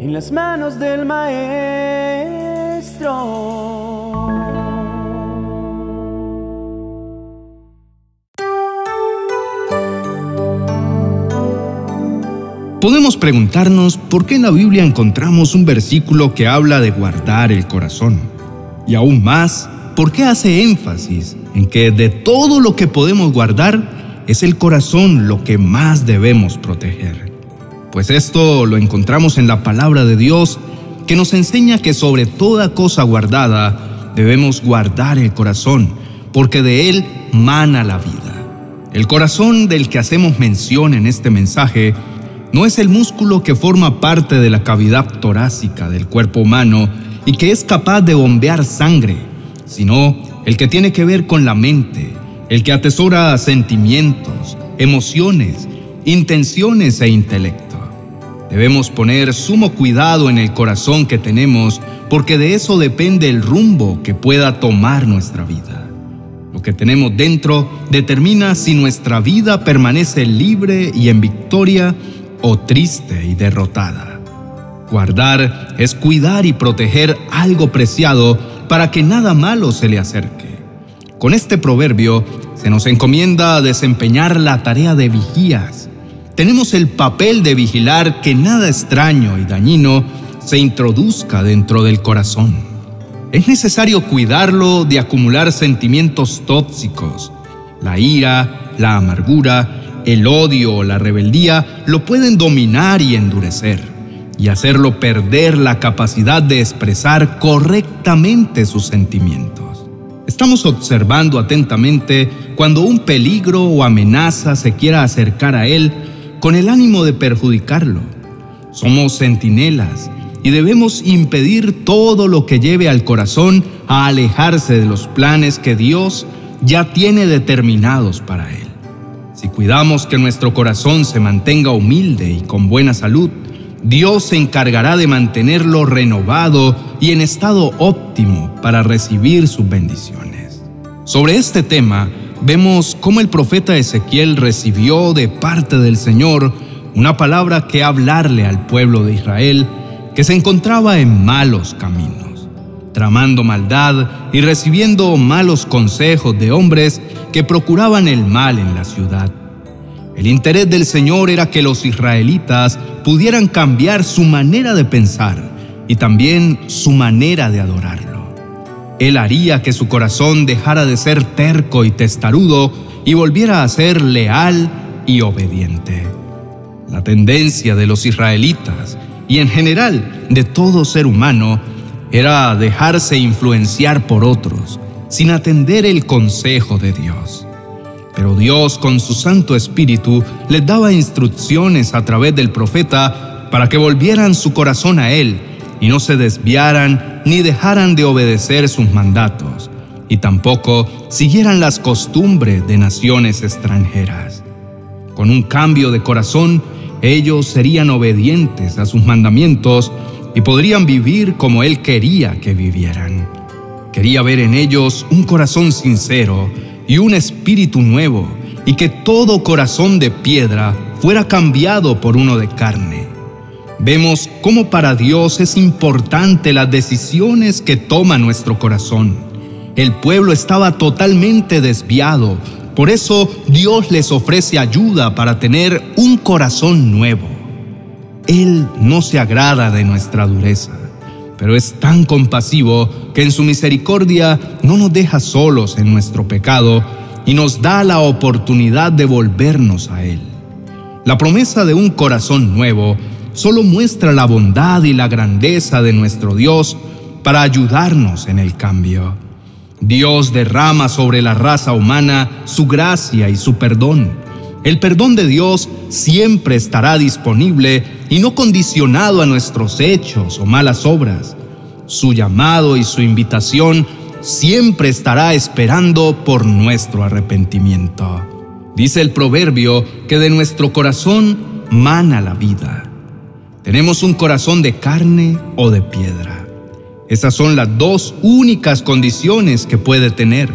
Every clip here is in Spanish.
en las manos del maestro. Podemos preguntarnos por qué en la Biblia encontramos un versículo que habla de guardar el corazón. Y aún más, por qué hace énfasis en que de todo lo que podemos guardar, es el corazón lo que más debemos proteger. Pues esto lo encontramos en la palabra de Dios que nos enseña que sobre toda cosa guardada debemos guardar el corazón, porque de él mana la vida. El corazón del que hacemos mención en este mensaje no es el músculo que forma parte de la cavidad torácica del cuerpo humano y que es capaz de bombear sangre, sino el que tiene que ver con la mente, el que atesora sentimientos, emociones, intenciones e intelecto. Debemos poner sumo cuidado en el corazón que tenemos porque de eso depende el rumbo que pueda tomar nuestra vida. Lo que tenemos dentro determina si nuestra vida permanece libre y en victoria o triste y derrotada. Guardar es cuidar y proteger algo preciado para que nada malo se le acerque. Con este proverbio se nos encomienda desempeñar la tarea de vigías. Tenemos el papel de vigilar que nada extraño y dañino se introduzca dentro del corazón. Es necesario cuidarlo de acumular sentimientos tóxicos. La ira, la amargura, el odio o la rebeldía lo pueden dominar y endurecer y hacerlo perder la capacidad de expresar correctamente sus sentimientos. Estamos observando atentamente cuando un peligro o amenaza se quiera acercar a él con el ánimo de perjudicarlo. Somos centinelas y debemos impedir todo lo que lleve al corazón a alejarse de los planes que Dios ya tiene determinados para él. Si cuidamos que nuestro corazón se mantenga humilde y con buena salud, Dios se encargará de mantenerlo renovado y en estado óptimo para recibir sus bendiciones. Sobre este tema, vemos cómo el profeta Ezequiel recibió de parte del Señor una palabra que hablarle al pueblo de Israel que se encontraba en malos caminos, tramando maldad y recibiendo malos consejos de hombres que procuraban el mal en la ciudad. El interés del Señor era que los israelitas pudieran cambiar su manera de pensar y también su manera de adorarlo. Él haría que su corazón dejara de ser terco y testarudo y volviera a ser leal y obediente. La tendencia de los israelitas y en general de todo ser humano era dejarse influenciar por otros sin atender el consejo de Dios. Pero Dios con su Santo Espíritu les daba instrucciones a través del profeta para que volvieran su corazón a Él y no se desviaran ni dejaran de obedecer sus mandatos, y tampoco siguieran las costumbres de naciones extranjeras. Con un cambio de corazón, ellos serían obedientes a sus mandamientos y podrían vivir como Él quería que vivieran. Quería ver en ellos un corazón sincero y un espíritu nuevo, y que todo corazón de piedra fuera cambiado por uno de carne. Vemos cómo para Dios es importante las decisiones que toma nuestro corazón. El pueblo estaba totalmente desviado, por eso Dios les ofrece ayuda para tener un corazón nuevo. Él no se agrada de nuestra dureza pero es tan compasivo que en su misericordia no nos deja solos en nuestro pecado y nos da la oportunidad de volvernos a Él. La promesa de un corazón nuevo solo muestra la bondad y la grandeza de nuestro Dios para ayudarnos en el cambio. Dios derrama sobre la raza humana su gracia y su perdón. El perdón de Dios siempre estará disponible y no condicionado a nuestros hechos o malas obras. Su llamado y su invitación siempre estará esperando por nuestro arrepentimiento. Dice el proverbio que de nuestro corazón mana la vida. Tenemos un corazón de carne o de piedra. Esas son las dos únicas condiciones que puede tener.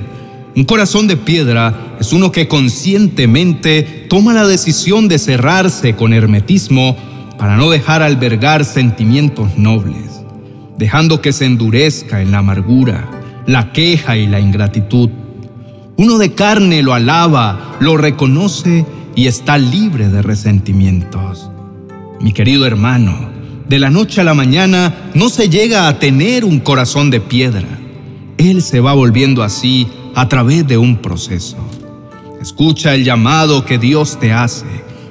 Un corazón de piedra es uno que conscientemente toma la decisión de cerrarse con hermetismo para no dejar albergar sentimientos nobles, dejando que se endurezca en la amargura, la queja y la ingratitud. Uno de carne lo alaba, lo reconoce y está libre de resentimientos. Mi querido hermano, de la noche a la mañana no se llega a tener un corazón de piedra. Él se va volviendo así a través de un proceso. Escucha el llamado que Dios te hace.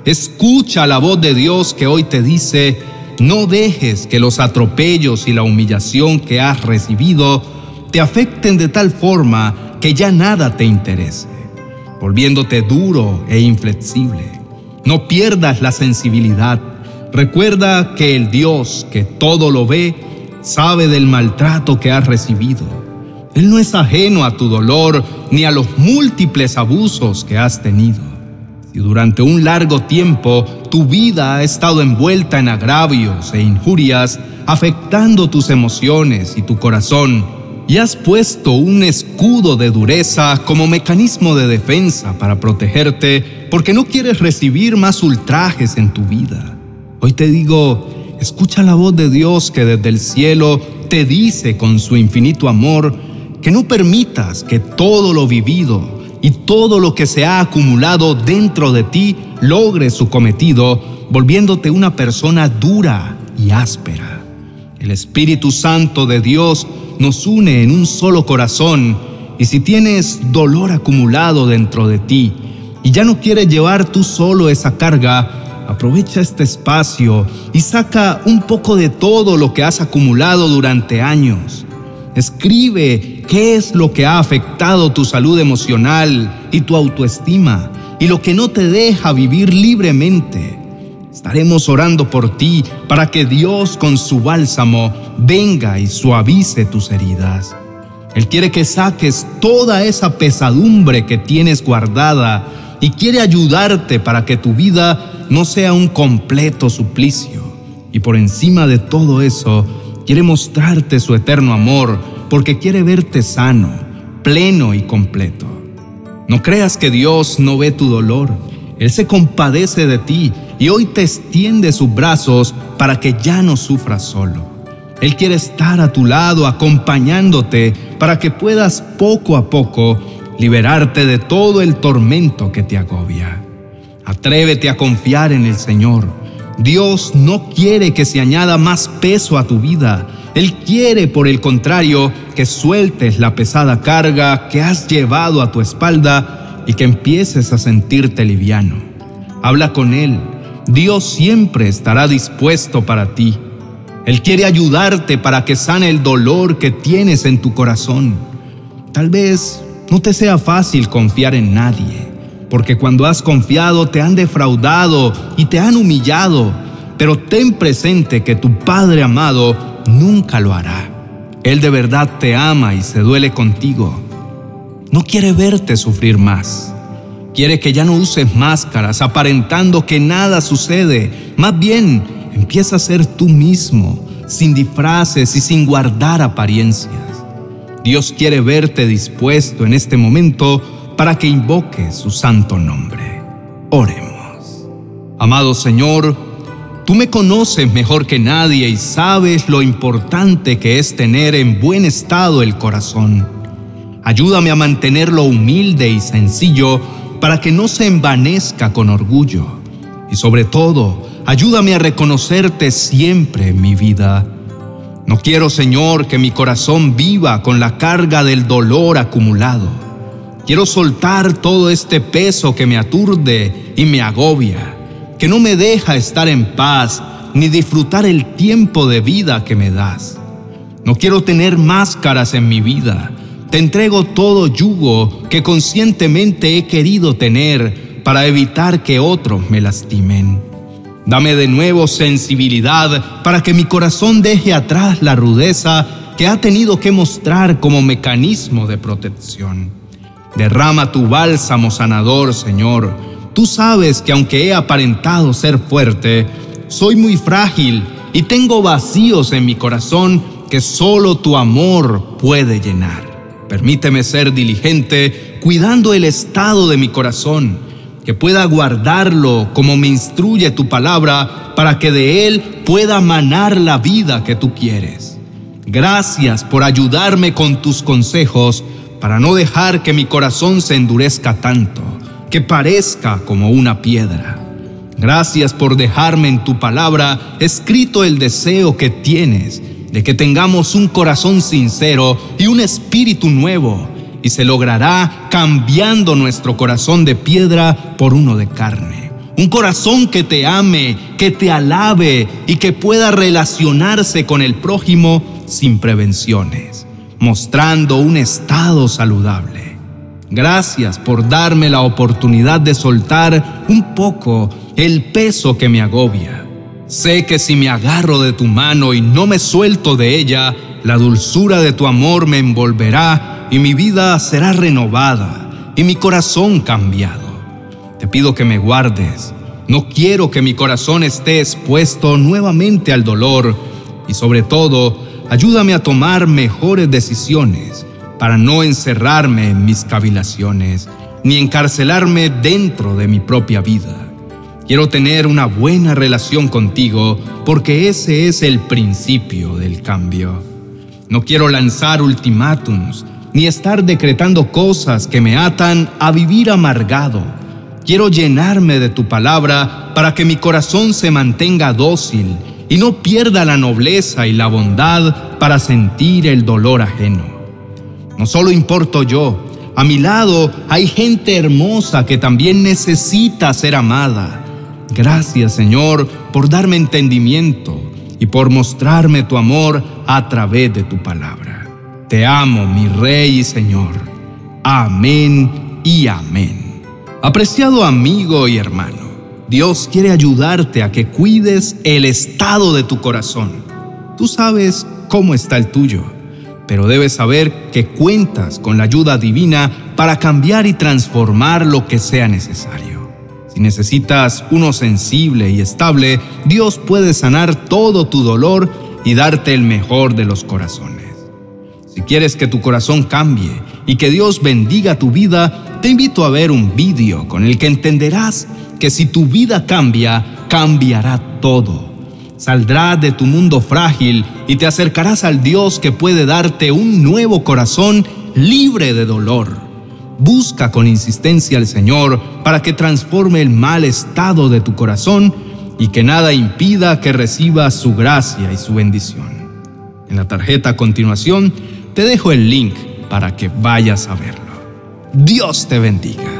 Escucha la voz de Dios que hoy te dice, no dejes que los atropellos y la humillación que has recibido te afecten de tal forma que ya nada te interese, volviéndote duro e inflexible. No pierdas la sensibilidad Recuerda que el Dios que todo lo ve sabe del maltrato que has recibido. Él no es ajeno a tu dolor ni a los múltiples abusos que has tenido. Si durante un largo tiempo tu vida ha estado envuelta en agravios e injurias, afectando tus emociones y tu corazón, y has puesto un escudo de dureza como mecanismo de defensa para protegerte porque no quieres recibir más ultrajes en tu vida, Hoy te digo, escucha la voz de Dios que desde el cielo te dice con su infinito amor que no permitas que todo lo vivido y todo lo que se ha acumulado dentro de ti logre su cometido, volviéndote una persona dura y áspera. El Espíritu Santo de Dios nos une en un solo corazón y si tienes dolor acumulado dentro de ti y ya no quieres llevar tú solo esa carga, Aprovecha este espacio y saca un poco de todo lo que has acumulado durante años. Escribe qué es lo que ha afectado tu salud emocional y tu autoestima y lo que no te deja vivir libremente. Estaremos orando por ti para que Dios con su bálsamo venga y suavice tus heridas. Él quiere que saques toda esa pesadumbre que tienes guardada y quiere ayudarte para que tu vida no sea un completo suplicio. Y por encima de todo eso, quiere mostrarte su eterno amor porque quiere verte sano, pleno y completo. No creas que Dios no ve tu dolor. Él se compadece de ti y hoy te extiende sus brazos para que ya no sufras solo. Él quiere estar a tu lado acompañándote para que puedas poco a poco liberarte de todo el tormento que te agobia. Atrévete a confiar en el Señor. Dios no quiere que se añada más peso a tu vida. Él quiere, por el contrario, que sueltes la pesada carga que has llevado a tu espalda y que empieces a sentirte liviano. Habla con Él. Dios siempre estará dispuesto para ti. Él quiere ayudarte para que sane el dolor que tienes en tu corazón. Tal vez no te sea fácil confiar en nadie porque cuando has confiado te han defraudado y te han humillado, pero ten presente que tu Padre amado nunca lo hará. Él de verdad te ama y se duele contigo. No quiere verte sufrir más. Quiere que ya no uses máscaras aparentando que nada sucede. Más bien, empieza a ser tú mismo, sin disfraces y sin guardar apariencias. Dios quiere verte dispuesto en este momento para que invoque su santo nombre. Oremos. Amado Señor, tú me conoces mejor que nadie y sabes lo importante que es tener en buen estado el corazón. Ayúdame a mantenerlo humilde y sencillo para que no se envanezca con orgullo. Y sobre todo, ayúdame a reconocerte siempre en mi vida. No quiero, Señor, que mi corazón viva con la carga del dolor acumulado. Quiero soltar todo este peso que me aturde y me agobia, que no me deja estar en paz ni disfrutar el tiempo de vida que me das. No quiero tener máscaras en mi vida. Te entrego todo yugo que conscientemente he querido tener para evitar que otros me lastimen. Dame de nuevo sensibilidad para que mi corazón deje atrás la rudeza que ha tenido que mostrar como mecanismo de protección. Derrama tu bálsamo sanador, Señor. Tú sabes que aunque he aparentado ser fuerte, soy muy frágil y tengo vacíos en mi corazón que solo tu amor puede llenar. Permíteme ser diligente cuidando el estado de mi corazón que pueda guardarlo como me instruye tu palabra, para que de él pueda manar la vida que tú quieres. Gracias por ayudarme con tus consejos para no dejar que mi corazón se endurezca tanto, que parezca como una piedra. Gracias por dejarme en tu palabra escrito el deseo que tienes de que tengamos un corazón sincero y un espíritu nuevo, y se logrará cambiando nuestro corazón de piedra por uno de carne. Un corazón que te ame, que te alabe y que pueda relacionarse con el prójimo sin prevenciones, mostrando un estado saludable. Gracias por darme la oportunidad de soltar un poco el peso que me agobia. Sé que si me agarro de tu mano y no me suelto de ella, la dulzura de tu amor me envolverá y mi vida será renovada y mi corazón cambiado. Te pido que me guardes. No quiero que mi corazón esté expuesto nuevamente al dolor y sobre todo, ayúdame a tomar mejores decisiones para no encerrarme en mis cavilaciones ni encarcelarme dentro de mi propia vida. Quiero tener una buena relación contigo porque ese es el principio del cambio. No quiero lanzar ultimátums ni estar decretando cosas que me atan a vivir amargado. Quiero llenarme de tu palabra para que mi corazón se mantenga dócil y no pierda la nobleza y la bondad para sentir el dolor ajeno. No solo importo yo, a mi lado hay gente hermosa que también necesita ser amada. Gracias Señor por darme entendimiento y por mostrarme tu amor a través de tu palabra. Te amo, mi Rey y Señor. Amén y amén. Apreciado amigo y hermano, Dios quiere ayudarte a que cuides el estado de tu corazón. Tú sabes cómo está el tuyo, pero debes saber que cuentas con la ayuda divina para cambiar y transformar lo que sea necesario. Si necesitas uno sensible y estable, Dios puede sanar todo tu dolor y darte el mejor de los corazones. Si quieres que tu corazón cambie y que Dios bendiga tu vida, te invito a ver un vídeo con el que entenderás que si tu vida cambia, cambiará todo. Saldrás de tu mundo frágil y te acercarás al Dios que puede darte un nuevo corazón libre de dolor. Busca con insistencia al Señor para que transforme el mal estado de tu corazón y que nada impida que recibas su gracia y su bendición. En la tarjeta a continuación te dejo el link para que vayas a verlo. Dios te bendiga.